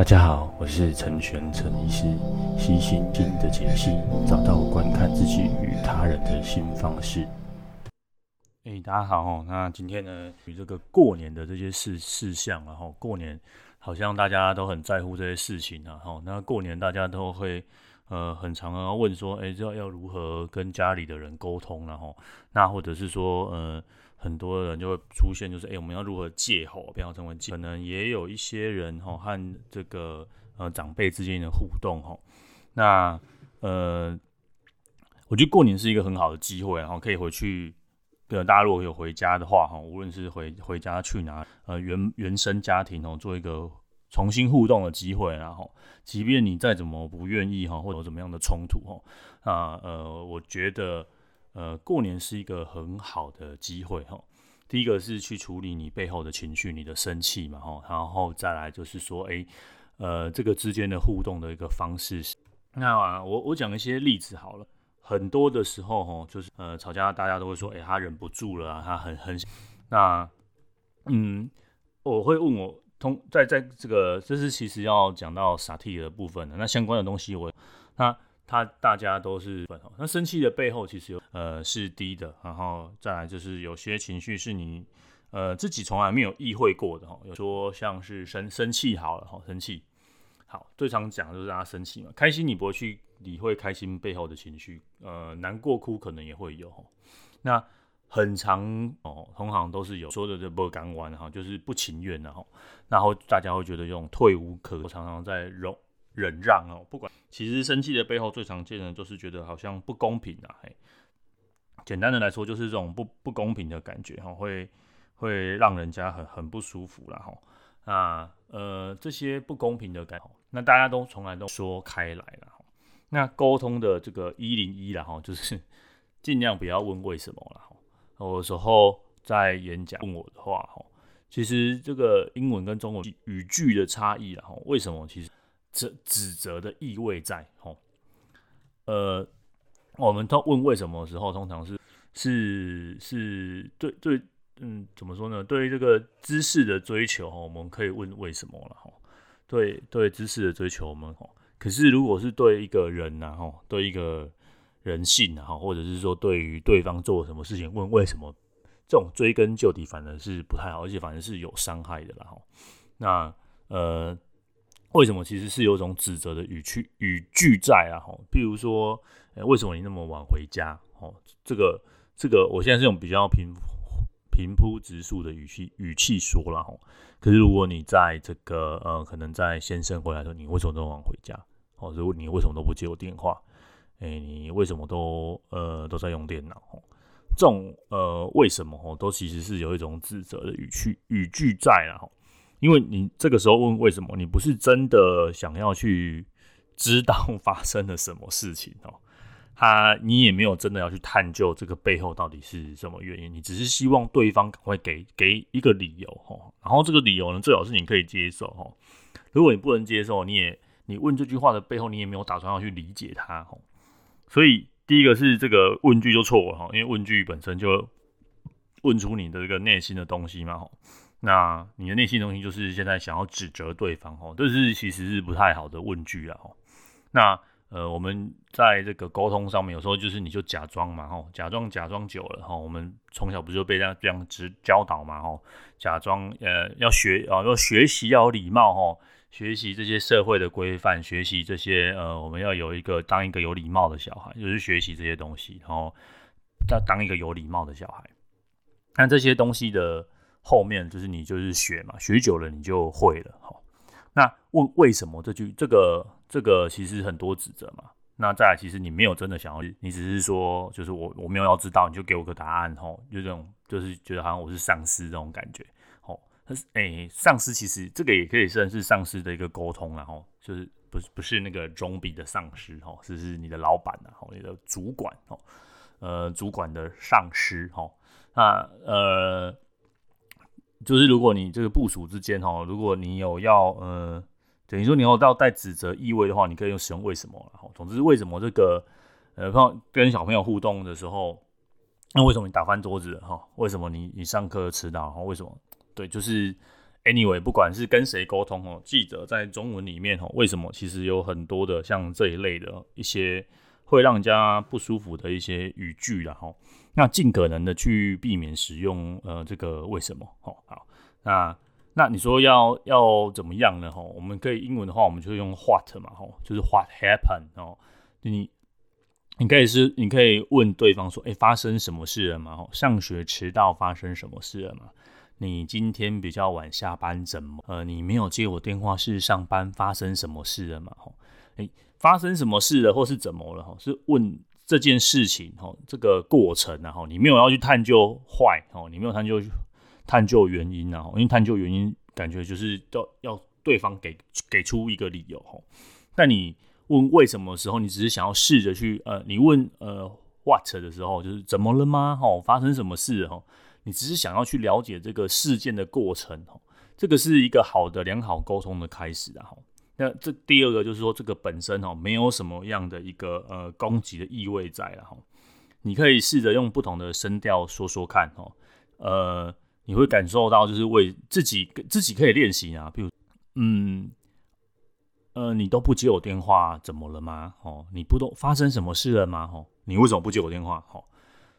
大家好，我是陈玄陈医师，悉心经的解析，找到观看自己与他人的新方式。哎、大家好，那今天呢，与这个过年的这些事事项，然后过年好像大家都很在乎这些事情啊，哈，那过年大家都会呃很常要问说，哎、欸，要要如何跟家里的人沟通，然后那或者是说，呃。很多人就会出现，就是哎、我们要如何戒吼，不要成为戒。可能也有一些人吼和这个呃长辈之间的互动吼。那呃，我觉得过年是一个很好的机会，然后可以回去。对，大家如果有回家的话哈，无论是回回家去哪，呃原原生家庭哦，做一个重新互动的机会，然后即便你再怎么不愿意哈，或者怎么样的冲突哈，啊呃，我觉得。呃，过年是一个很好的机会哈。第一个是去处理你背后的情绪，你的生气嘛哈，然后再来就是说，哎，呃，这个之间的互动的一个方式。那我我讲一些例子好了。很多的时候哈，就是呃吵架，大家都会说，哎，他忍不住了啊，他很很那嗯，我会问我通在在这个，这是其实要讲到萨提的部分的，那相关的东西我那。他大家都是，那生气的背后其实有呃是低的，然后再来就是有些情绪是你呃自己从来没有意会过的哈，有说像是生生气好了哈，生气。好最常讲就是让他生气嘛，开心你不会去理会开心背后的情绪，呃难过哭可能也会有，那很常哦，通常都是有说的这不敢玩哈，就是不情愿的哈，然后大家会觉得这种退无可，常常在容。忍让哦，不管，其实生气的背后最常见的就是觉得好像不公平啊。嘿，简单的来说就是这种不不公平的感觉哈，会会让人家很很不舒服啦哈。那呃这些不公平的感觉，那大家都从来都说开来了哈。那沟通的这个一零一啦哈，就是 尽量不要问为什么了哈。有时候在演讲问我的话哈，其实这个英文跟中文语句的差异啦哈，为什么其实？指指责的意味在吼，呃，我们都问为什么的时候，通常是是是对对，嗯，怎么说呢？对于这个知识的追求，我们可以问为什么了哈。对对，知识的追求，我们吼，可是如果是对一个人呐，吼，对一个人性呐，或者是说对于对方做什么事情问为什么，这种追根究底反而是不太好，而且反而是有伤害的啦哈。那呃。为什么其实是有一种指责的语气语句在啊？吼，譬如说，欸，为什么你那么晚回家？哦，这个这个，我现在是用比较平平铺直述的语气语气说了吼。可是如果你在这个呃，可能在先生回来的时候，你为什么那么晚回家？哦，如果你为什么都不接我电话？哎，你为什么都呃都在用电脑？吼，这种呃为什么吼，都其实是有一种指责的语气语句在啊。吼。因为你这个时候问为什么，你不是真的想要去知道发生了什么事情哦，他你也没有真的要去探究这个背后到底是什么原因，你只是希望对方赶快给给一个理由哈，然后这个理由呢，最好是你可以接受哈。如果你不能接受，你也你问这句话的背后，你也没有打算要去理解它哈。所以第一个是这个问句就错了哈，因为问句本身就问出你的这个内心的东西嘛哈。那你的内心东西就是现在想要指责对方哦，这是其实是不太好的问句啦哦。那呃，我们在这个沟通上面，有时候就是你就假装嘛吼，假装假装久了哈，我们从小不就被这样这样子教导嘛吼，假装呃要学啊要学习要有礼貌吼，学习这些社会的规范，学习这些呃我们要有一个当一个有礼貌的小孩，就是学习这些东西，然后要当一个有礼貌的小孩。那这些东西的。后面就是你就是学嘛，学久了你就会了哈。那问为什么这句这个这个其实很多指责嘛。那再来其实你没有真的想要，你只是说就是我我没有要知道，你就给我个答案哈，就这种就是觉得好像我是上司这种感觉。吼，但是哎，上司其实这个也可以算是上司的一个沟通然后就是不是不是那个中比的上司哈，是是你的老板呐，吼，你的主管哦，呃，主管的上司哈，那呃。就是如果你这个部署之间哈，如果你有要呃，等于说你有到带指责意味的话，你可以用使用为什么了哈。总之，为什么这个呃，跟小朋友互动的时候，那为什么你打翻桌子哈？为什么你你上课迟到哈？为什么？对，就是 Anyway，不管是跟谁沟通哦，记得在中文里面哦，为什么其实有很多的像这一类的一些会让人家不舒服的一些语句啦哈，那尽可能的去避免使用呃这个为什么哦好，那那你说要要怎么样呢哈？我们可以英文的话，我们就用 what 嘛哈，就是 what happened 哦，你你可以是你可以问对方说，哎，发生什么事了吗？上学迟到发生什么事了吗？你今天比较晚下班，怎么？呃，你没有接我电话，是上班发生什么事了吗？吼，诶，发生什么事了，或是怎么了？哈，是问这件事情，吼，这个过程，然后你没有要去探究坏，哦，你没有探究探究原因，然后因为探究原因，感觉就是要要对方给给出一个理由，吼。但你问为什么的时候，你只是想要试着去，呃，你问呃 what 的时候，就是怎么了吗？吼，发生什么事？吼。你只是想要去了解这个事件的过程，这个是一个好的良好沟通的开始啊，那这第二个就是说，这个本身哈没有什么样的一个呃攻击的意味在了哈。你可以试着用不同的声调说说看哈，呃，你会感受到就是为自己自己可以练习啊，比如嗯呃，你都不接我电话，怎么了吗？哦，你不都发生什么事了吗？哦，你为什么不接我电话？哦。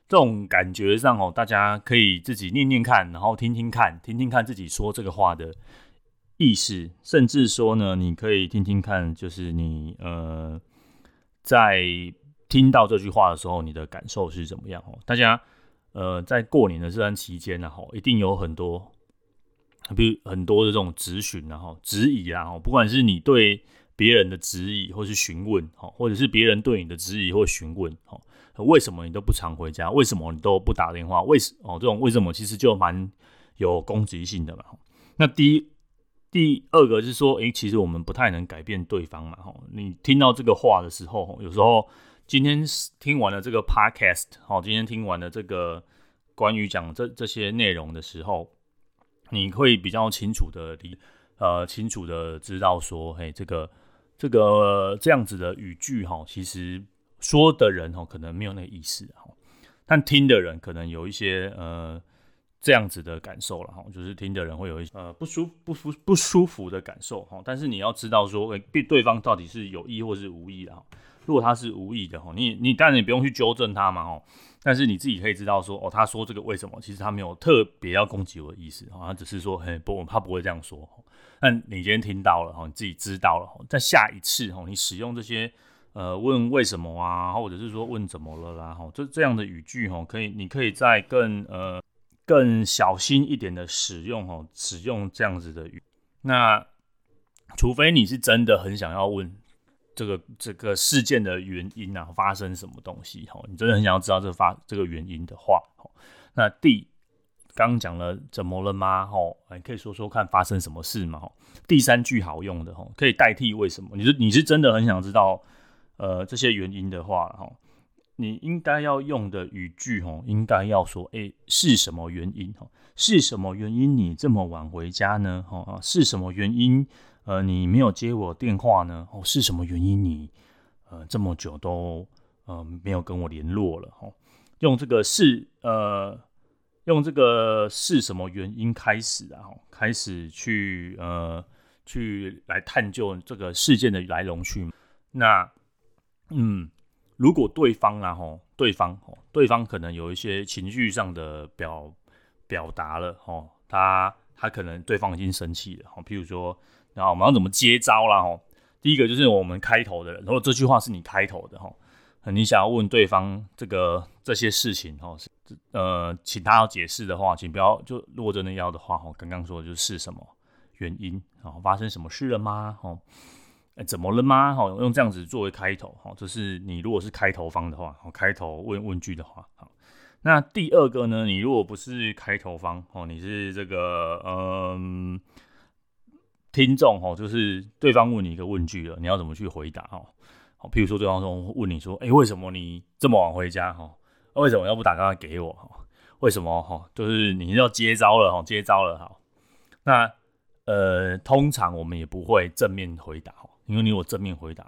这种感觉上哦，大家可以自己念念看，然后听听看，听听看自己说这个话的意思，甚至说呢，你可以听听看，就是你呃，在听到这句话的时候，你的感受是怎么样哦？大家呃，在过年的这段期间呢，哈，一定有很多，比如很多的这种质询，然后质疑啊，不管是你对别人的质疑，或是询问，哈，或者是别人对你的质疑或询问，哈。为什么你都不常回家？为什么你都不打电话？为什哦，这种为什么其实就蛮有攻击性的嘛。那第一、第二个是说，诶，其实我们不太能改变对方嘛。吼，你听到这个话的时候，有时候今天听完了这个 podcast，好，今天听完了这个关于讲这这些内容的时候，你会比较清楚的理呃清楚的知道说，嘿，这个这个这样子的语句哈，其实。说的人哈可能没有那个意思，哈但听的人可能有一些呃这样子的感受了哈，就是听的人会有一些呃不舒不舒不舒服的感受哈。但是你要知道说，对对方到底是有意或是无意的哈。如果他是无意的哈，你你当然也不用去纠正他嘛哈。但是你自己可以知道说，哦，他说这个为什么？其实他没有特别要攻击我的意思哈，他只是说，嘿不，他不会这样说。但你今天听到了哈，你自己知道了哈，在下一次哈，你使用这些。呃，问为什么啊，或者是说问怎么了啦，哈，这这样的语句哈，可以，你可以再更呃更小心一点的使用哦，使用这样子的语。那除非你是真的很想要问这个这个事件的原因啊，发生什么东西哦，你真的很想要知道这个发这个原因的话，那第刚讲了怎么了吗？哦，你可以说说看发生什么事吗？第三句好用的哦，可以代替为什么？你是你是真的很想知道。呃，这些原因的话，哈，你应该要用的语句，哈，应该要说，哎，是什么原因？哈，是什么原因你这么晚回家呢？哈，是什么原因？呃，你没有接我电话呢？哦，是什么原因你呃这么久都呃没有跟我联络了？哈，用这个是呃，用这个是什么原因开始啊？开始去呃去来探究这个事件的来龙去脉，那。嗯，如果对方啊吼，对方吼，对方可能有一些情绪上的表表达了吼，他他可能对方已经生气了吼，譬如说，然后我们要怎么接招啦吼？第一个就是我们开头的人，如果这句话是你开头的吼，你想要问对方这个这些事情吼，呃，请他要解释的话，请不要就如果真的要的话吼，刚刚说的就是什么原因啊？发生什么事了吗？吼？怎么了吗？好，用这样子作为开头，好，这是你如果是开头方的话，好，开头问问句的话，好。那第二个呢？你如果不是开头方，哦，你是这个，嗯，听众，哦，就是对方问你一个问句了，你要怎么去回答？哦，好，譬如说对方说问你说，哎，为什么你这么晚回家？哈，为什么要不打电话给我？哈，为什么？哈，就是你要接招了，哈，接招了，好。那呃，通常我们也不会正面回答，因为你有正面回答，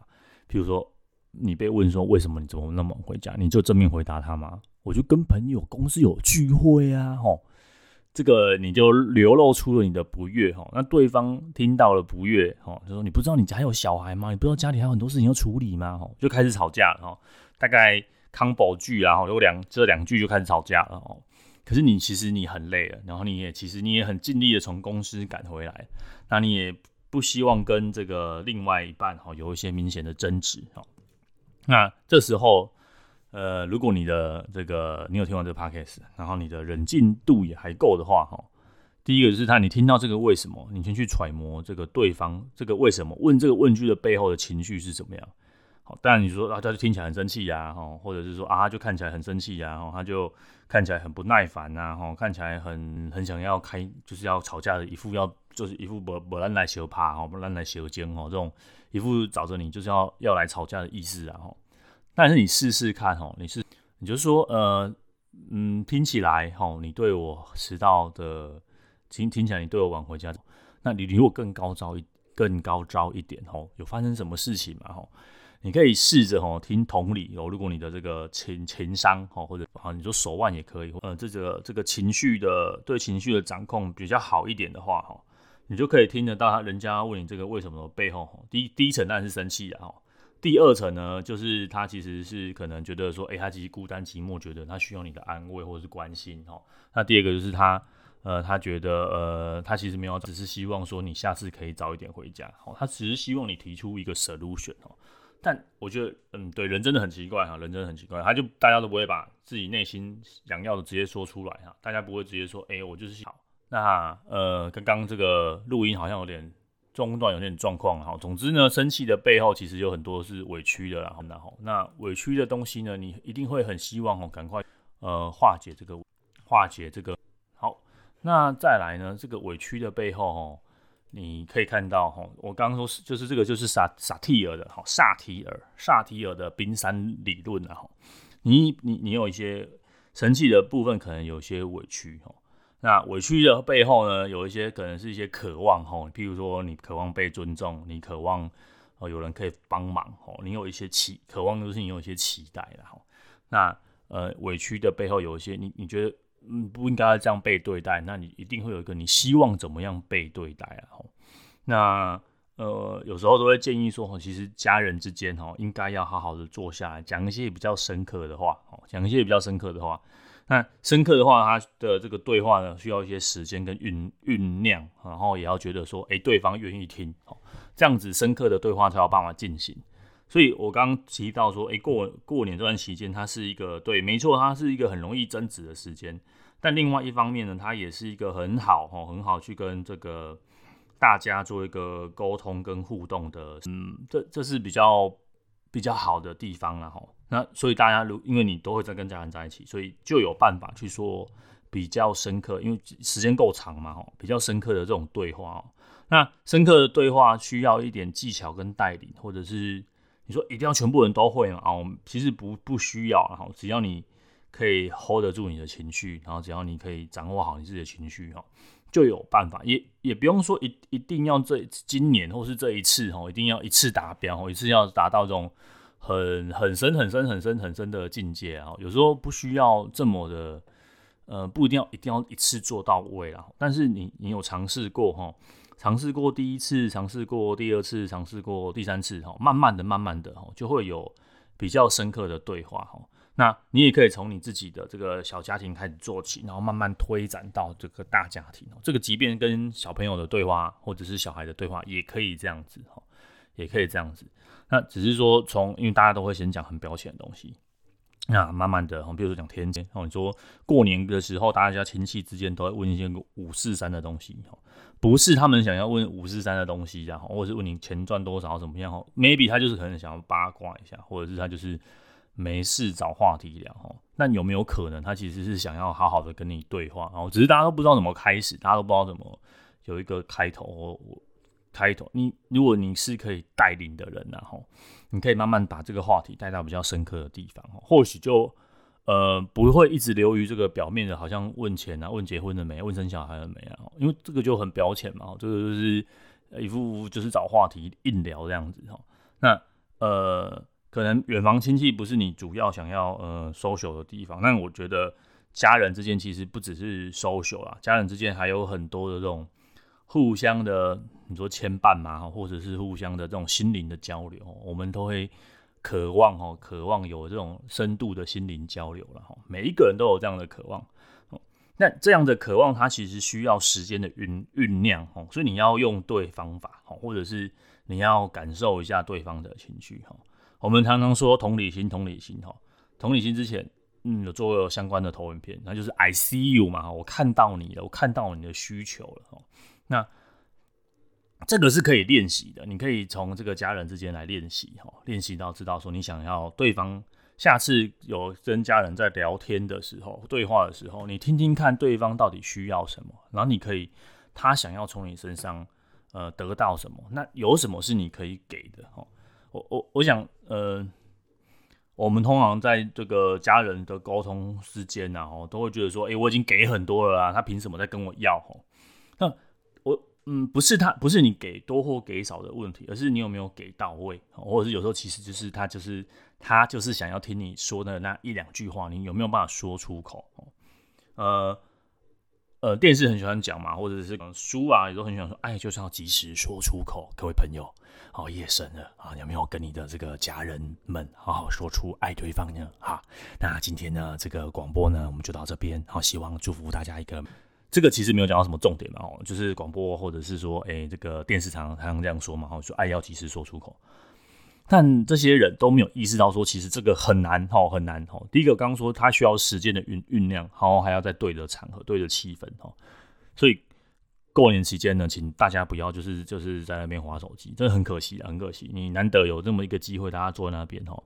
譬如说你被问说为什么你怎么那么回家，你就正面回答他吗？我就跟朋友公司有聚会啊，吼，这个你就流露出了你的不悦哈，那对方听到了不悦哈，就说你不知道你家有小孩吗？你不知道家里还有很多事情要处理吗？哈，就开始吵架了哈，大概 combo 句啊，有两这两句就开始吵架了哦。可是你其实你很累了，然后你也其实你也很尽力的从公司赶回来，那你也不希望跟这个另外一半哈有一些明显的争执哈。那这时候，呃，如果你的这个你有听完这个 podcast，然后你的冷静度也还够的话哈，第一个就是他你听到这个为什么，你先去揣摩这个对方这个为什么问这个问句的背后的情绪是怎么样。好，当然你说啊，他就听起来很生气呀，哈，或者是说啊，他就看起来很生气呀，哈，他就看起来很不耐烦呐，哈，看起来很很想要开，就是要吵架的一副要，就是一副不不让来修怕，哈，不让来羞尖，哈，这种一副找着你就是要要来吵架的意思啊，哈。但是你试试看，哦，你是你就说，呃，嗯，听起来，哈，你对我迟到的，听听起来你对我晚回家，那你离我更高招一更高招一点，哈，有发生什么事情嘛？哈。你可以试着哦听同理哦，如果你的这个情情商哦，或者啊你说手腕也可以，呃这个这个情绪的对情绪的掌控比较好一点的话哈，你就可以听得到他人家问你这个为什么背后，第一第一层当然是生气的哈，第二层呢就是他其实是可能觉得说，哎他其实孤单寂寞，觉得他需要你的安慰或者是关心哈。那第二个就是他呃他觉得呃他其实没有，只是希望说你下次可以早一点回家，好，他只是希望你提出一个 solution 哦。但我觉得，嗯，对，人真的很奇怪哈，人真的很奇怪，他就大家都不会把自己内心想要的直接说出来哈，大家不会直接说，哎、我就是想。那呃，刚刚这个录音好像有点中断，有点状况哈。总之呢，生气的背后其实有很多是委屈的啦，然后那委屈的东西呢，你一定会很希望哦，赶快呃化解这个化解这个。好，那再来呢，这个委屈的背后哦。你可以看到哈，我刚刚说是就是这个就是萨萨提尔的哈萨提尔萨提尔的冰山理论啊哈，你你你有一些生气的部分，可能有些委屈哈，那委屈的背后呢，有一些可能是一些渴望吼，譬如说你渴望被尊重，你渴望哦有人可以帮忙吼，你有一些期渴望就是你有一些期待的吼，那呃委屈的背后有一些你你觉得。嗯，不应该这样被对待。那你一定会有一个你希望怎么样被对待啊？那呃，有时候都会建议说，其实家人之间哈，应该要好好的坐下来，讲一些比较深刻的话，讲一些比较深刻的话。那深刻的话，他的这个对话呢，需要一些时间跟酝酝酿，然后也要觉得说，哎，对方愿意听，这样子深刻的对话才有办法进行。所以我刚刚提到说，哎，过过年这段期间，它是一个对，没错，它是一个很容易争执的时间。但另外一方面呢，它也是一个很好哈，很好去跟这个大家做一个沟通跟互动的，嗯，这这是比较比较好的地方了哈。那所以大家如因为你都会在跟家人在一起，所以就有办法去说比较深刻，因为时间够长嘛哈，比较深刻的这种对话。那深刻的对话需要一点技巧跟带领，或者是。你说一定要全部人都会吗？啊，我们其实不不需要，然后只要你可以 hold 得住你的情绪，然后只要你可以掌握好你自己的情绪，哈，就有办法。也也不用说一一定要这今年或是这一次，哈，一定要一次达标，一次要达到这种很很深很深很深很深的境界啊。有时候不需要这么的，呃，不一定要一定要一次做到位啊。但是你你有尝试过，哈。尝试过第一次，尝试过第二次，尝试过第三次，哈，慢慢的、慢慢的，哈，就会有比较深刻的对话，哈。那你也可以从你自己的这个小家庭开始做起，然后慢慢推展到这个大家庭哦。这个即便跟小朋友的对话，或者是小孩的对话，也可以这样子，哈，也可以这样子。那只是说从，因为大家都会先讲很表浅的东西。那慢慢的，比如说讲天气，哦，你说过年的时候，大家亲戚之间都会问一些五四三的东西，不是他们想要问五四三的东西，然后或者是问你钱赚多少怎么样哦，maybe 他就是可能想要八卦一下，或者是他就是没事找话题聊，哦，那有没有可能他其实是想要好好的跟你对话，然后只是大家都不知道怎么开始，大家都不知道怎么有一个开头，我。开头，你如果你是可以带领的人，然后你可以慢慢把这个话题带到比较深刻的地方，或许就呃不会一直流于这个表面的，好像问钱啊、问结婚了没、问生小孩了没啊，因为这个就很表浅嘛，这个就是一副就是找话题硬聊这样子哈。那呃，可能远房亲戚不是你主要想要呃 social 的地方，但我觉得家人之间其实不只是 social 啦，家人之间还有很多的这种互相的，你说牵绊嘛，或者是互相的这种心灵的交流，我们都会渴望哦，渴望有这种深度的心灵交流了哈。每一个人都有这样的渴望，那这样的渴望它其实需要时间的酝酝酿哦，所以你要用对方法哈，或者是你要感受一下对方的情绪哈。我们常常说同理心，同理心哈，同理心之前。嗯，有做过相关的投影片，那就是 I see you 嘛，我看到你了，我看到你的需求了。那这个是可以练习的，你可以从这个家人之间来练习哈，练习到知道说你想要对方下次有跟家人在聊天的时候，对话的时候，你听听看对方到底需要什么，然后你可以他想要从你身上呃得到什么，那有什么是你可以给的哈。我我我想呃。我们通常在这个家人的沟通之间呢，哦，都会觉得说，诶，我已经给很多了啊，他凭什么再跟我要？哦，那我，嗯，不是他，不是你给多或给少的问题，而是你有没有给到位，或者是有时候其实就是他就是他就是想要听你说的那一两句话，你有没有办法说出口？呃。呃，电视很喜欢讲嘛，或者是书啊，也都很喜欢说，爱就是要及时说出口。各位朋友，哦，夜深了啊，有没有跟你的这个家人们好好说出爱对方呢？哈，那今天呢，这个广播呢，我们就到这边。好，希望祝福大家一个，这个其实没有讲到什么重点嘛，哦，就是广播或者是说，哎、这个电视常常这样说嘛，哦，说爱要及时说出口。但这些人都没有意识到说，其实这个很难哈，很难哈。第一个刚刚说他需要时间的酝酝酿，然后还要在对的场合、对的气氛哈。所以过年期间呢，请大家不要就是就是在那边滑手机，真的很可惜，很可惜。你难得有这么一个机会，大家坐在那边哈，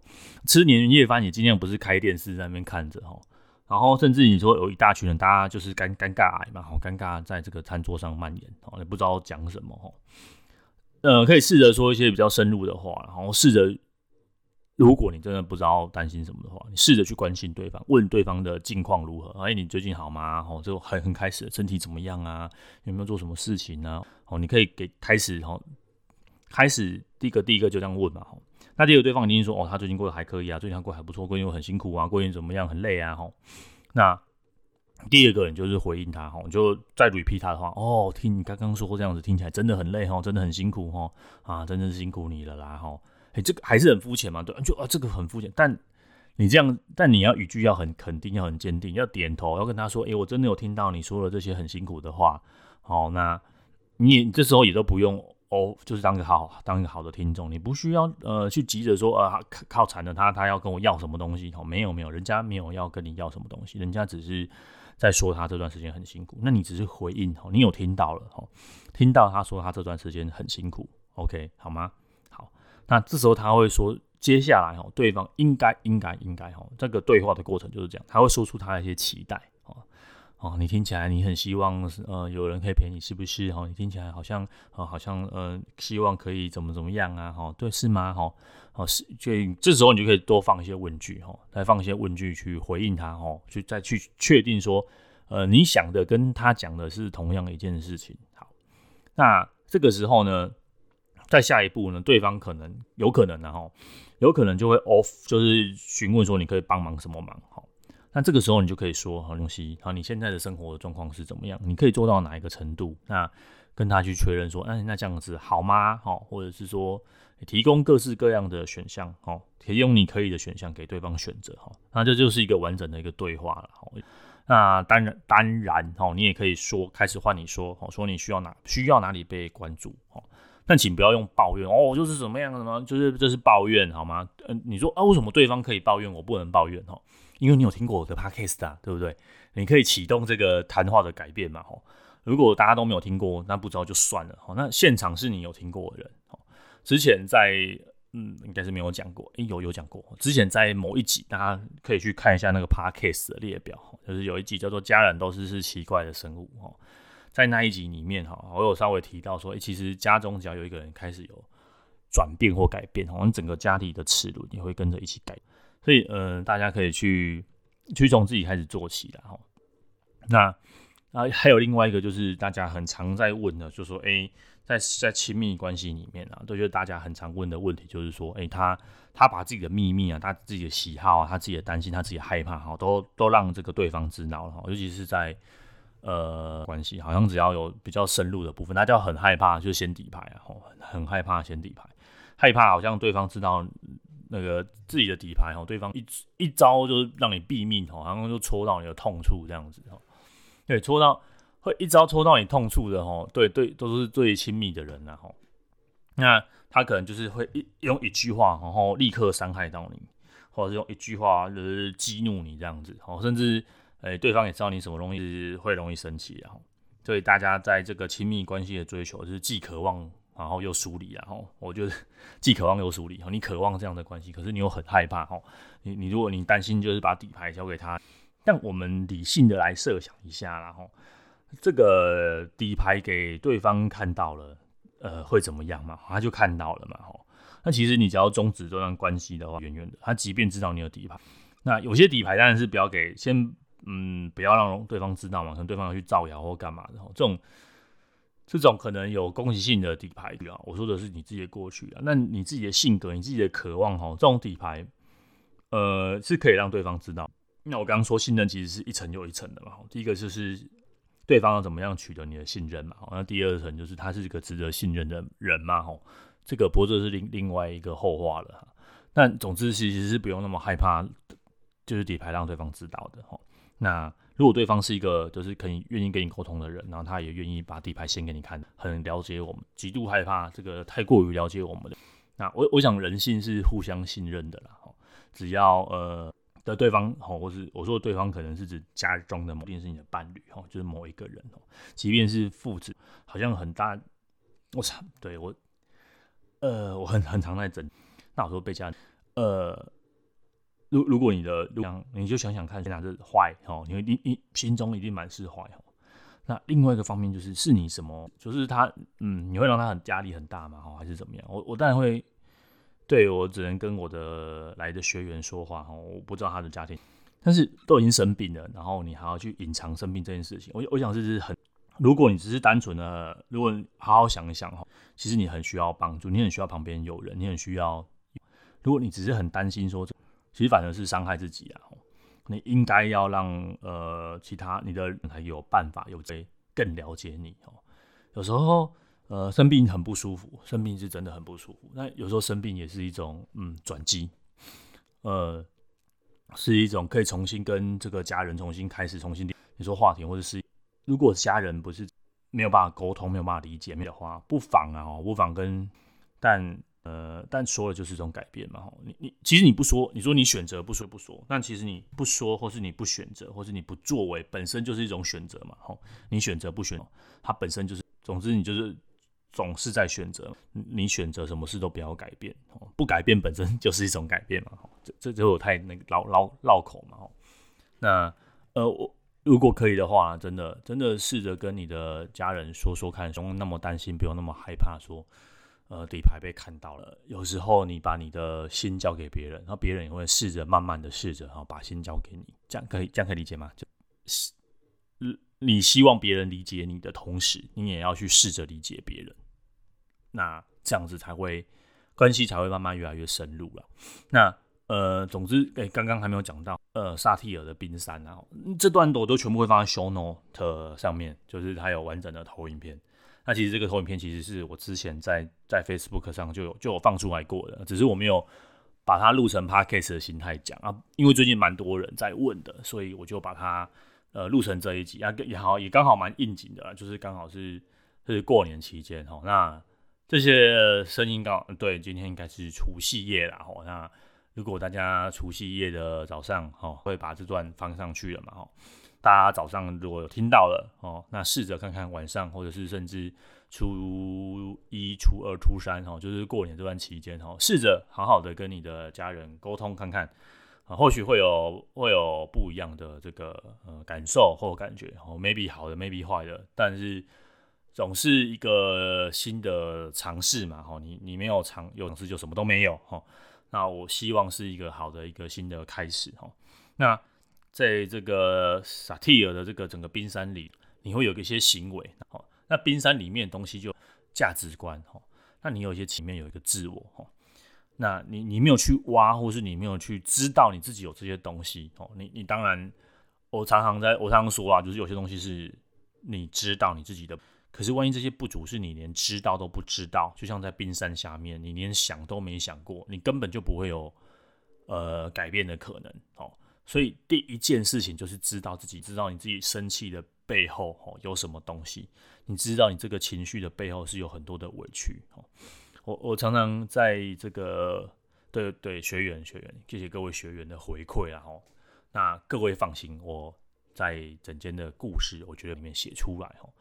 吃年夜饭，你尽量不是开电视在那边看着哈。然后甚至你说有一大群人，大家就是尴尴尬癌嘛，好尴尬，在这个餐桌上蔓延哦，也不知道讲什么哈。呃，可以试着说一些比较深入的话，然后试着，如果你真的不知道担心什么的话，你试着去关心对方，问对方的近况如何。哎，你最近好吗？哦，就很很开始，身体怎么样啊？有没有做什么事情呢？哦，你可以给开始哈，开始第一个第一个就这样问嘛。哦，那第二个对方一定说，哦，他最近过得还可以啊，最近他过得还不错，过年很辛苦啊，过年怎么样？很累啊，哈，那。第二个人就是回应他哈，就再 repeat 他的话哦，听你刚刚说这样子听起来真的很累哈，真的很辛苦哈啊，真的是辛苦你了啦哈，哎，这个还是很肤浅嘛，对，就啊这个很肤浅，但你这样，但你要语句要很肯定，要很坚定，要点头，要跟他说，哎，我真的有听到你说了这些很辛苦的话，好，那你这时候也都不用哦，就是当个好当一个好的听众，你不需要呃去急着说啊靠惨的他他要跟我要什么东西，哦，没有没有，人家没有要跟你要什么东西，人家只是。在说他这段时间很辛苦，那你只是回应哦，你有听到了哦，听到他说他这段时间很辛苦，OK 好吗？那这时候他会说，接下来哦，对方应该应该应该哦，这个对话的过程就是这样，他会说出他的一些期待哦哦，你听起来你很希望呃有人可以陪你，是不是？哦，你听起来好像呃好像呃希望可以怎么怎么样啊？哈，对，是吗？哈。哦，是，所以这时候你就可以多放一些问句，哈，再放一些问句去回应他，哈，去再去确定说，呃，你想的跟他讲的是同样的一件事情。好，那这个时候呢，在下一步呢，对方可能有可能然后有可能就会 off，就是询问说你可以帮忙什么忙，哈。那这个时候你就可以说，好东西，好，你现在的生活的状况是怎么样？你可以做到哪一个程度？那跟他去确认说，哎，那这样子好吗？好，或者是说。提供各式各样的选项，哦，提供你可以的选项给对方选择，哈，那这就是一个完整的一个对话了，哈。那当然，当然，哈，你也可以说，开始换你说，哦，说你需要哪需要哪里被关注，哈，但请不要用抱怨，哦，就是怎么样的呢？就是这是抱怨，好吗？嗯，你说啊，为什么对方可以抱怨，我不能抱怨，哈？因为你有听过我的 podcast 啊，对不对？你可以启动这个谈话的改变嘛，哈。如果大家都没有听过，那不知道就算了，哈。那现场是你有听过的人，哦。之前在嗯，应该是没有讲过，诶、有有讲过。之前在某一集，大家可以去看一下那个 podcast 的列表，就是有一集叫做《家人都是是奇怪的生物》哦，在那一集里面哈，我有稍微提到说，其实家中只要有一个人开始有转变或改变，好像整个家里的齿轮也会跟着一起改。所以，嗯、呃，大家可以去去从自己开始做起来哈。那啊，还有另外一个就是大家很常在问的，就说，诶、在在亲密关系里面啊，都觉得大家很常问的问题就是说，哎、他他把自己的秘密啊，他自己的喜好啊，他自己的担心，他自己害怕哈，都都让这个对方知道了哈，尤其是在呃关系，好像只要有比较深入的部分，大家很害怕，就先底牌啊，吼，很害怕先底牌，害怕好像对方知道那个自己的底牌，吼，对方一一招就是让你毙命，吼，好像就戳到你的痛处这样子，吼，对，戳到。会一招戳到你痛处的吼，对对，都是最亲密的人然后，那他可能就是会一用一句话，然后立刻伤害到你，或者是用一句话就是激怒你这样子，哦，甚至诶、对方也知道你什么东西会容易生气，然后，所以大家在这个亲密关系的追求，就是既渴望然后又疏离，然后我觉得 既渴望又疏离，你渴望这样的关系，可是你又很害怕，哦，你你如果你担心就是把底牌交给他，但我们理性的来设想一下，然后。这个底牌给对方看到了，呃，会怎么样嘛？他就看到了嘛，吼。那其实你只要终止这段关系的话，远远的，他即便知道你有底牌，那有些底牌当然是不要给，先嗯，不要让对方知道嘛，可能对方要去造谣或干嘛的，吼。这种这种可能有攻击性的底牌啊，我说的是你自己的过去啊，那你自己的性格、你自己的渴望，吼，这种底牌，呃，是可以让对方知道。那我刚刚说信任其实是一层又一层的嘛，第一个就是。对方要怎么样取得你的信任嘛？那第二层就是他是一个值得信任的人嘛？吼，这个不过这是另另外一个后话了。但总之其实是不用那么害怕，就是底牌让对方知道的哈。那如果对方是一个就是可以愿意跟你沟通的人，然后他也愿意把底牌先给你看，很了解我们，极度害怕这个太过于了解我们的。那我我想人性是互相信任的啦。只要呃。的对方吼，或是我说对方可能是指家中的某，一定是你的伴侣吼，就是某一个人哦，即便是父子，好像很大，我操，对我，呃，我很很常在争，那我说被家，呃，如如果你的，你就想想看，哪是坏哦，你你你心中一定满是坏哦。那另外一个方面就是是你什么，就是他，嗯，你会让他很压力很大吗？还是怎么样？我我当然会。对，我只能跟我的来的学员说话哦，我不知道他的家庭，但是都已经生病了，然后你还要去隐藏生病这件事情，我我想这是很，如果你只是单纯的，如果你好好想一想哈，其实你很需要帮助，你很需要旁边有人，你很需要，如果你只是很担心说，其实反而是伤害自己啊，你应该要让呃其他你的人还有办法有谁更了解你哦，有时候。呃，生病很不舒服，生病是真的很不舒服。那有时候生病也是一种嗯转机，呃，是一种可以重新跟这个家人重新开始，重新你说话题，或者是如果家人不是没有办法沟通，没有办法理解的话，不妨啊，不妨跟但呃但说了就是一种改变嘛。你你其实你不说，你说你选择不说不说，但其实你不说，或是你不选择，或是你不作为，本身就是一种选择嘛。吼，你选择不选，它本身就是，总之你就是。总是在选择，你选择什么事都不要改变，不改变本身 就是一种改变嘛。吼这这就我太那个绕绕绕口嘛。吼那呃，我如果可以的话，真的真的试着跟你的家人说说看，不用那么担心，不用那么害怕，说呃底牌被看到了。有时候你把你的心交给别人，然后别人也会试着慢慢的试着，然后把心交给你，这样可以这样可以理解吗？就是你希望别人理解你的同时，你也要去试着理解别人。那这样子才会关系才会慢慢越来越深入了。那呃，总之，哎、刚刚还没有讲到呃，萨提尔的冰山啊，这段我都全部会放在 show note 上面，就是它有完整的投影片。那其实这个投影片其实是我之前在在 Facebook 上就有就有放出来过的，只是我没有把它录成 podcast 的形态讲啊，因为最近蛮多人在问的，所以我就把它呃录成这一集啊，也好也刚好蛮应景的，就是刚好是是过年期间哈，那。这些声音刚好对，今天应该是除夕夜了吼。那如果大家除夕夜的早上吼，会把这段放上去了嘛吼？大家早上如果有听到了哦，那试着看看晚上，或者是甚至初一、初二、初三哦，就是过年这段期间哦，试着好好的跟你的家人沟通看看啊，或许会有会有不一样的这个呃感受或感觉哦，maybe 好的，maybe 坏的，但是。总是一个新的尝试嘛，哈，你你没有尝有尝试就什么都没有，哈。那我希望是一个好的一个新的开始，哈。那在这个萨提尔的这个整个冰山里，你会有一些行为，哈。那冰山里面的东西就价值观哈，那你有一些前面有一个自我哈，那你你没有去挖，或是你没有去知道你自己有这些东西哦，你你当然，我常常在我常常说啊，就是有些东西是你知道你自己的，可是万一这些不足是你连知道都不知道，就像在冰山下面，你连想都没想过，你根本就不会有呃改变的可能哦。所以第一件事情就是知道自己，知道你自己生气的背后哦有什么东西，你知道你这个情绪的背后是有很多的委屈哦。我我常常在这个对对学员学员，谢谢各位学员的回馈啊哦。那各位放心，我在整间的故事，我觉得里面写出来哦，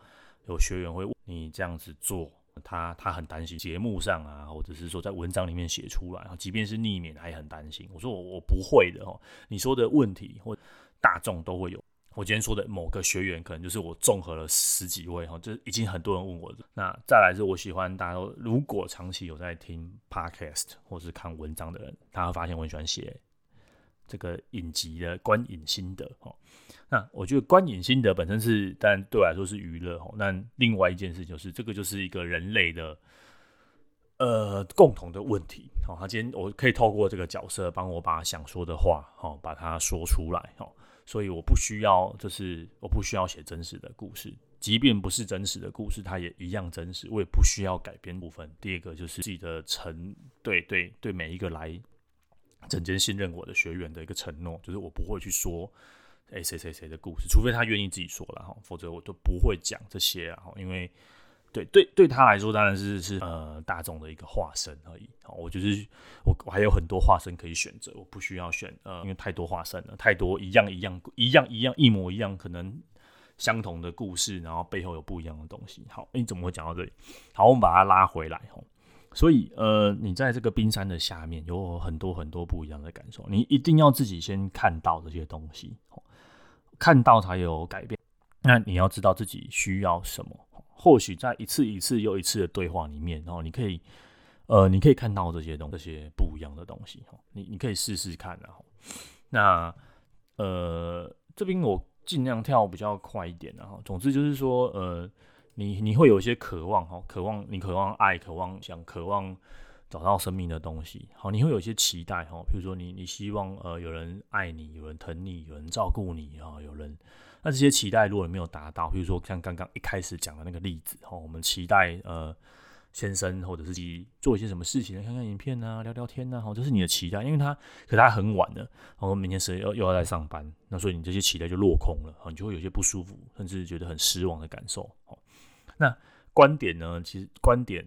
有学员会问你这样子做。他他很担心节目上啊，或者是说在文章里面写出来，即便是匿名，他也很担心。我说我我不会的哦，你说的问题或大众都会有。我今天说的某个学员，可能就是我综合了十几位哈，就已经很多人问我的。那再来是我喜欢大家都如果长期有在听 podcast 或是看文章的人，他会发现我很喜欢写这个影集的观影心得哦。那我觉得观影心得本身是，但对我来说是娱乐哦。那另外一件事就是，这个就是一个人类的呃共同的问题。好，他今天我可以透过这个角色帮我把想说的话，好把它说出来。好，所以我不需要，就是我不需要写真实的故事，即便不是真实的故事，它也一样真实。我也不需要改编部分。第二个就是自己的成，对对对，每一个来整间信任我的学员的一个承诺，就是我不会去说。哎，谁谁谁的故事，除非他愿意自己说了哈，否则我都不会讲这些啊。因为对对对他来说，当然是是呃大众的一个化身而已。我就是我我还有很多化身可以选择，我不需要选呃，因为太多化身了，太多一样一样一样一样一模一样，可能相同的故事，然后背后有不一样的东西。好，你怎么会讲到这里？好，我们把它拉回来哈。所以呃，你在这个冰山的下面有很多很多不一样的感受，你一定要自己先看到这些东西。看到才有改变，那你要知道自己需要什么。或许在一次一次又一次的对话里面，然后你可以，呃，你可以看到这些东，这些不一样的东西。你你可以试试看，然后，那呃，这边我尽量跳比较快一点，然后，总之就是说，呃，你你会有一些渴望，哈，渴望你渴望爱，渴望想渴望。找到生命的东西，好，你会有一些期待哈，比如说你你希望呃有人爱你，有人疼你，有人照顾你啊，有人，那这些期待如果没有达到，比如说像刚刚一开始讲的那个例子哈，我们期待呃先生或者是自己做一些什么事情，看看影片啊，聊聊天啊，好，这是你的期待，因为他可他很晚了，然后明天谁又又要来上班，那所以你这些期待就落空了，你就会有些不舒服，甚至觉得很失望的感受。那观点呢，其实观点。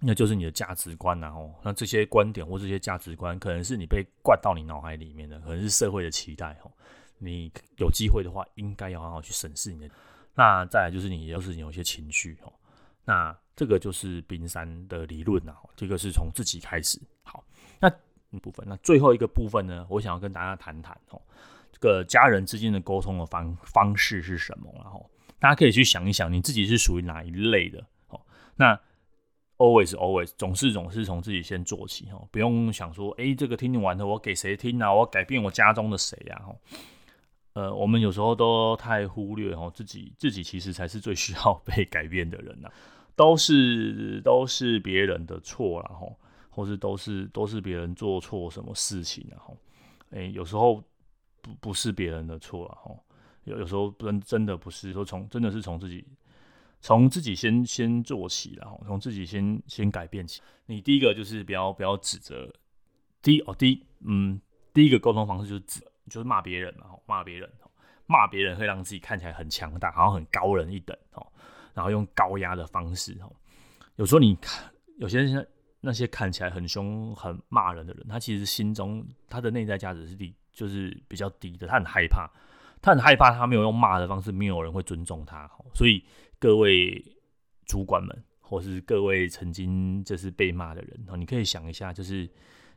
那就是你的价值观呐，哦，那这些观点或这些价值观，可能是你被灌到你脑海里面的，可能是社会的期待，哦，你有机会的话，应该要好好去审视你的。那再来就是你，要是你有一些情绪，哦，那这个就是冰山的理论呐，这个是从自己开始。好，那部分，那最后一个部分呢，我想要跟大家谈谈，哦，这个家人之间的沟通的方方式是什么？然后大家可以去想一想，你自己是属于哪一类的？哦，那。Always, always，总是总是从自己先做起哦，不用想说，哎、欸，这个听完了，我给谁听啊？我改变我家中的谁呀？哈，呃，我们有时候都太忽略哦，自己自己其实才是最需要被改变的人呐，都是都是别人的错了，哈，或是都是都是别人做错什么事情然后，哎、有时候不不是别人的错了，哈，有有时候真真的不是说从真的是从自己。从自己先先做起，然后从自己先先改变起。你第一个就是不要不要指责。第一哦，第一嗯，第一个沟通方式就是指就是骂别人，然后骂别人，骂别人会让自己看起来很强大，好像很高人一等哦。然后用高压的方式哦。有时候你看有些那些看起来很凶、很骂人的人，他其实心中他的内在价值是低，就是比较低的。他很害怕，他很害怕，他没有用骂的方式，没有人会尊重他。所以。各位主管们，或是各位曾经就是被骂的人，你可以想一下，就是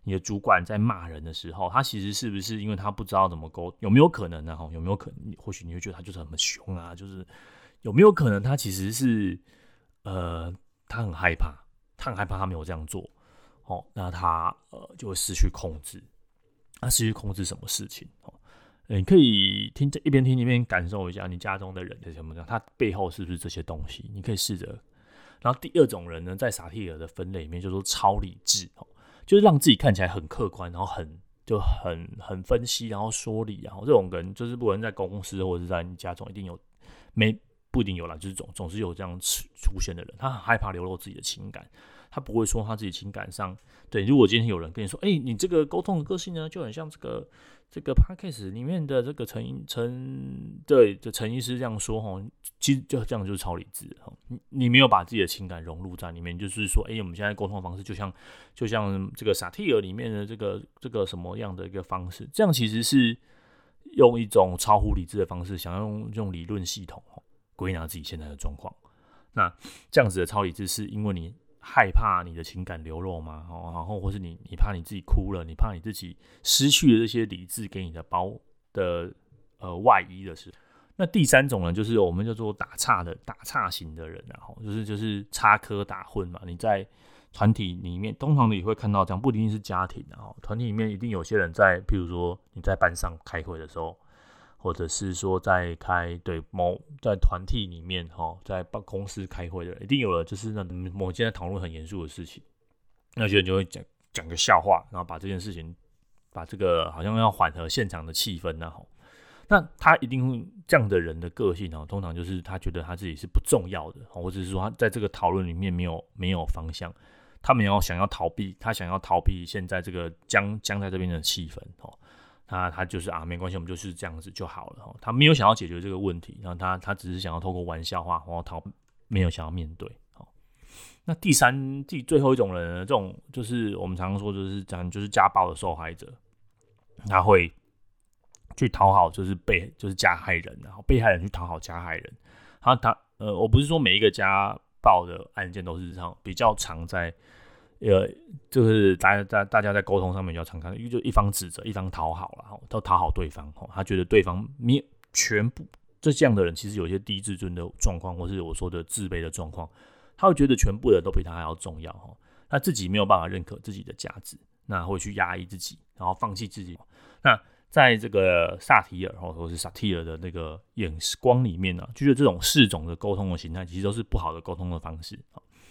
你的主管在骂人的时候，他其实是不是因为他不知道怎么沟，有没有可能呢？哈，有没有可能？或许你会觉得他就是很凶啊，就是有没有可能他其实是呃，他很害怕，他很害怕他没有这样做，哦，那他呃就会失去控制，他失去控制什么事情？哦。你可以听这一边听一边感受一下，你家中的人是什么样，他背后是不是这些东西？你可以试着然后第二种人呢，在萨提尔的分类里面，就说超理智，就是让自己看起来很客观，然后很就很很分析，然后说理，然后这种人就是不管在公司或者是在你家中，一定有没不一定有啦，就是总总是有这样出出现的人，他很害怕流露自己的情感，他不会说他自己情感上对。如果今天有人跟你说，哎、你这个沟通的个性呢，就很像这个。这个 podcast 里面的这个陈陈对的陈医师这样说哈，其实就这样就是超理智哈，你你没有把自己的情感融入在里面，就是说，哎，我们现在沟通的方式就像就像这个萨提尔里面的这个这个什么样的一个方式，这样其实是用一种超乎理智的方式，想要用用理论系统归纳自己现在的状况。那这样子的超理智是因为你。害怕你的情感流露吗？哦，然后或是你，你怕你自己哭了，你怕你自己失去了这些理智给你的包的呃外衣的事。那第三种呢，就是我们叫做打岔的打岔型的人，然后就是就是插科打诨嘛。你在团体里面，通常你会看到这样，不一定是家庭，然后团体里面一定有些人在，譬如说你在班上开会的时候。或者是说在开对某在团体里面哈，在办公室开会的，一定有了，就是那某现在讨论很严肃的事情，那些人就会讲讲个笑话，然后把这件事情，把这个好像要缓和现场的气氛呢，那他一定会这样的人的个性哦，通常就是他觉得他自己是不重要的，或者是说他在这个讨论里面没有没有方向，他们要想要逃避，他想要逃避现在这个僵僵在这边的气氛哦。他他就是啊，没关系，我们就是这样子就好了。他没有想要解决这个问题，然后他他只是想要透过玩笑话，然后逃，没有想要面对。好，那第三第最后一种人呢，这种就是我们常常说就是讲就是家暴的受害者，他会去讨好就是被就是加害人，然后被害人去讨好加害人。他他呃，我不是说每一个家暴的案件都是这样，比较常在。呃，就是大家在大家在沟通上面要常看，因为就一方指责，一方讨好了，哈，都讨好对方，哈，他觉得对方没全部，这这样的人其实有些低自尊的状况，或是我说的自卑的状况，他会觉得全部人都比他还要重要，哈，他自己没有办法认可自己的价值，那会去压抑自己，然后放弃自己。那在这个萨提尔，或者是萨提尔的那个眼光里面呢，就觉得这种四种的沟通的形态，其实都是不好的沟通的方式，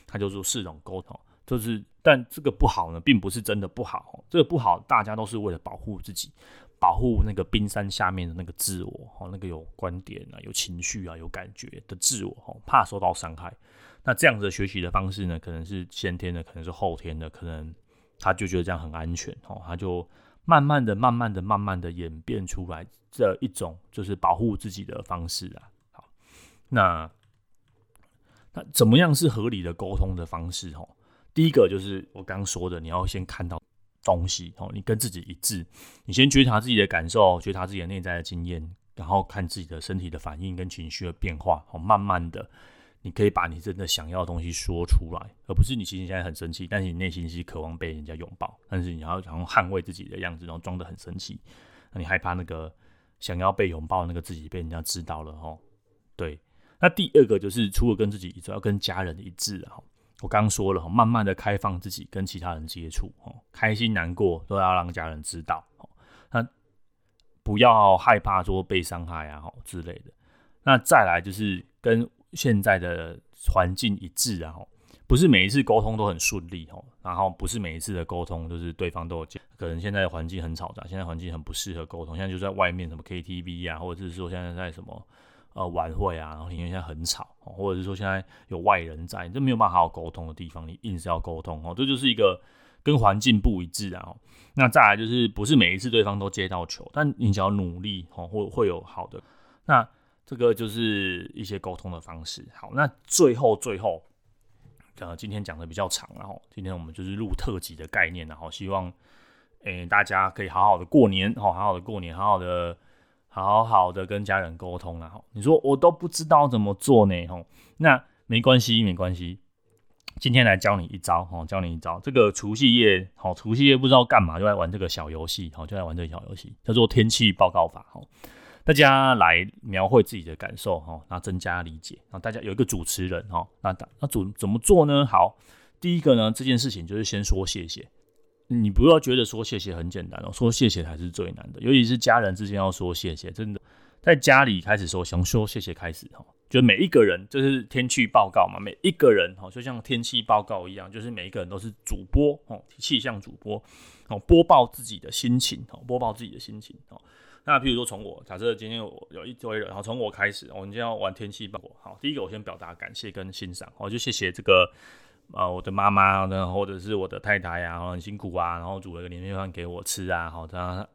他就说四种沟通。就是，但这个不好呢，并不是真的不好。这个不好，大家都是为了保护自己，保护那个冰山下面的那个自我，哦，那个有观点啊、有情绪啊、有感觉的自我，哦，怕受到伤害。那这样子学习的方式呢，可能是先天的，可能是后天的，可能他就觉得这样很安全，哦，他就慢慢的、慢慢的、慢慢的演变出来这一种就是保护自己的方式啊。好，那那怎么样是合理的沟通的方式？哦？第一个就是我刚刚说的，你要先看到东西哦，你跟自己一致，你先觉察自己的感受，觉察自己的内在的经验，然后看自己的身体的反应跟情绪的变化，哦，慢慢的，你可以把你真的想要的东西说出来，而不是你其实现在很生气，但是你内心是渴望被人家拥抱，但是你要想要捍卫自己的样子，然后装得很生气，那你害怕那个想要被拥抱那个自己被人家知道了哦。对，那第二个就是除了跟自己一致，要跟家人一致哈。我刚说了，慢慢的开放自己跟其他人接触，开心难过都要让家人知道，那不要害怕说被伤害啊，之类的。那再来就是跟现在的环境一致啊，不是每一次沟通都很顺利哦，然后不是每一次的沟通就是对方都有，可能现在的环境很嘈杂，现在环境很不适合沟通，现在就在外面什么 KTV 啊，或者是说现在在什么。呃，晚会啊，然后因为现在很吵，或者是说现在有外人在，这没有办法好好沟通的地方，你硬是要沟通哦，这就是一个跟环境不一致啊。那再来就是不是每一次对方都接到球，但你只要努力哦，会会有好的。那这个就是一些沟通的方式。好，那最后最后，呃，今天讲的比较长，然后今天我们就是录特辑的概念，然后希望，诶，大家可以好好的过年，好好的过年，好好的。好好的跟家人沟通啊，你说我都不知道怎么做呢，吼，那没关系，没关系，今天来教你一招，吼，教你一招。这个除夕夜，好，除夕夜不知道干嘛，就来玩这个小游戏，好，就来玩这个小游戏，叫做天气报告法，吼，大家来描绘自己的感受，吼，那增加理解，然后大家有一个主持人，吼，那那主怎么做呢？好，第一个呢，这件事情就是先说谢谢。你不要觉得说谢谢很简单哦，说谢谢才是最难的，尤其是家人之间要说谢谢，真的，在家里开始说，想说谢谢开始哈，就每一个人就是天气报告嘛，每一个人哈，就像天气报告一样，就是每一个人都是主播哦，气象主播哦，播报自己的心情哦，播报自己的心情哦。那譬如说从我假设今天我有一堆人，然后从我开始，我们今天要玩天气报告。好，第一个我先表达感谢跟欣赏，我就谢谢这个呃我的妈妈呢，或者是我的太太啊，很辛苦啊，然后煮了个年夜饭给我吃啊，好，这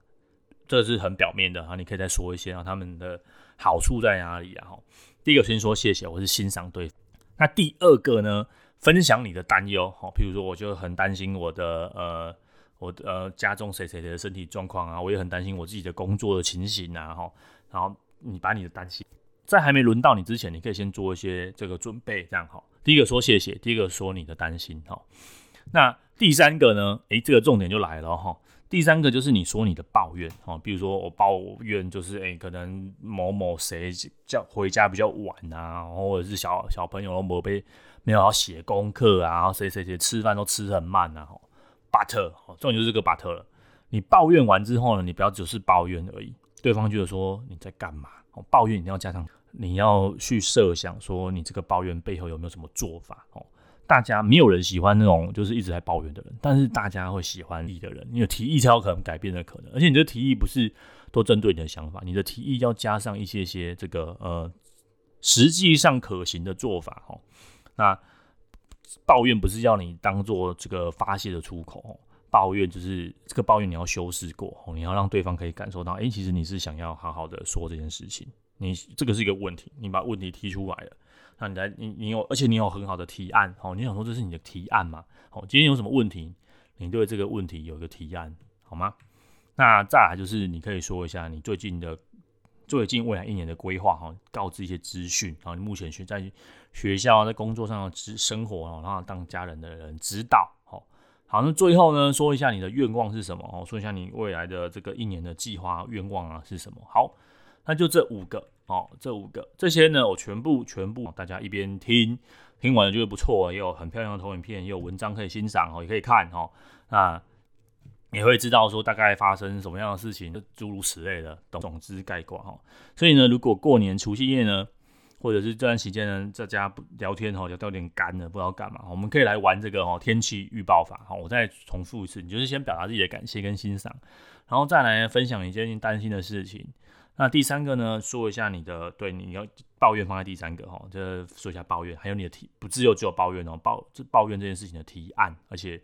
这是很表面的哈，你可以再说一些啊，他们的好处在哪里啊？哈，第一个先说谢谢，我是欣赏对。那第二个呢，分享你的担忧，好，譬如说我就很担心我的呃。我呃家中谁谁谁的身体状况啊，我也很担心我自己的工作的情形啊，哈，然后你把你的担心，在还没轮到你之前，你可以先做一些这个准备，这样哈。第一个说谢谢，第一个说你的担心，哈。那第三个呢？诶、这个重点就来了哈。第三个就是你说你的抱怨，哈，比如说我抱怨就是诶、可能某某谁叫回家比较晚啊，或者是小小朋友都没被没有要写功课啊，然后谁谁谁吃饭都吃很慢啊，哈。but，重点就是这个 but 了。你抱怨完之后呢，你不要只是抱怨而已，对方觉得说你在干嘛？哦，抱怨一定要加上，你要去设想说你这个抱怨背后有没有什么做法？哦，大家没有人喜欢那种就是一直在抱怨的人，但是大家会喜欢你的人，你有提议才有可能改变的可能。而且你的提议不是都针对你的想法，你的提议要加上一些些这个呃实际上可行的做法。哦，那。抱怨不是要你当做这个发泄的出口，抱怨就是这个抱怨你要修饰过，你要让对方可以感受到，哎，其实你是想要好好的说这件事情，你这个是一个问题，你把问题提出来了，那你来，你你有，而且你有很好的提案，哦，你想说这是你的提案嘛？哦，今天有什么问题，你对这个问题有一个提案，好吗？那再来就是你可以说一下你最近的。最近未来一年的规划哈，告知一些资讯啊，你目前学在学校在工作上的生生活，然后当家人的人指导好。好，那最后呢，说一下你的愿望是什么哦？说一下你未来的这个一年的计划愿望啊是什么？好，那就这五个哦，这五个这些呢，我全部全部大家一边听，听完了觉得不错，也有很漂亮的投影片，也有文章可以欣赏哦，也可以看哦。那也会知道说大概发生什么样的事情，诸如此类的，总之概括哈。所以呢，如果过年除夕夜呢，或者是这段时间呢，在家聊天哈，聊到有点干了，不知道干嘛，我们可以来玩这个哈天气预报法哈。我再重复一次，你就是先表达自己的感谢跟欣赏，然后再来分享你最近担心的事情。那第三个呢，说一下你的对你要抱怨放在第三个哈，就说一下抱怨，还有你的提不只有只有抱怨哦，抱这抱怨这件事情的提案，而且。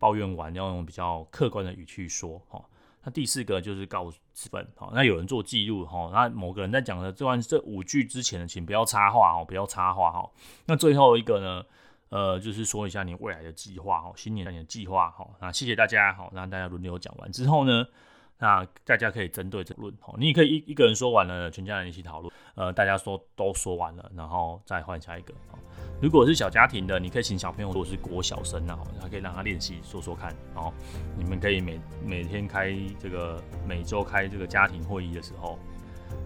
抱怨完要用比较客观的语气说，哈。那第四个就是告知本，哈。那有人做记录，哈。那某个人在讲的这段这五句之前呢，请不要插话，哦，不要插话，哈。那最后一个呢，呃，就是说一下你未来的计划，哈，新年的计划，哈。那谢谢大家，好，让大家轮流讲完之后呢。那大家可以针对这论哦，你也可以一一个人说完了，全家人一起讨论。呃，大家说都说完了，然后再换下一个。如果是小家庭的，你可以请小朋友如果是国小生啊，还可以让他练习说说看。然后你们可以每每天开这个每周开这个家庭会议的时候，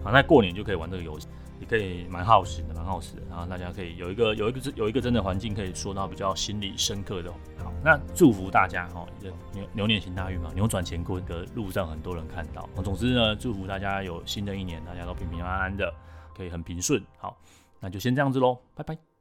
好，那过年就可以玩这个游戏。也可以蛮耗时的，蛮耗时的。然后大家可以有一个有一个有一个真的环境，可以说到比较心理深刻的。好，那祝福大家哈，牛牛年行大运嘛，扭转乾坤的路上很多人看到。总之呢，祝福大家有新的一年，大家都平平安安的，可以很平顺。好，那就先这样子喽，拜拜。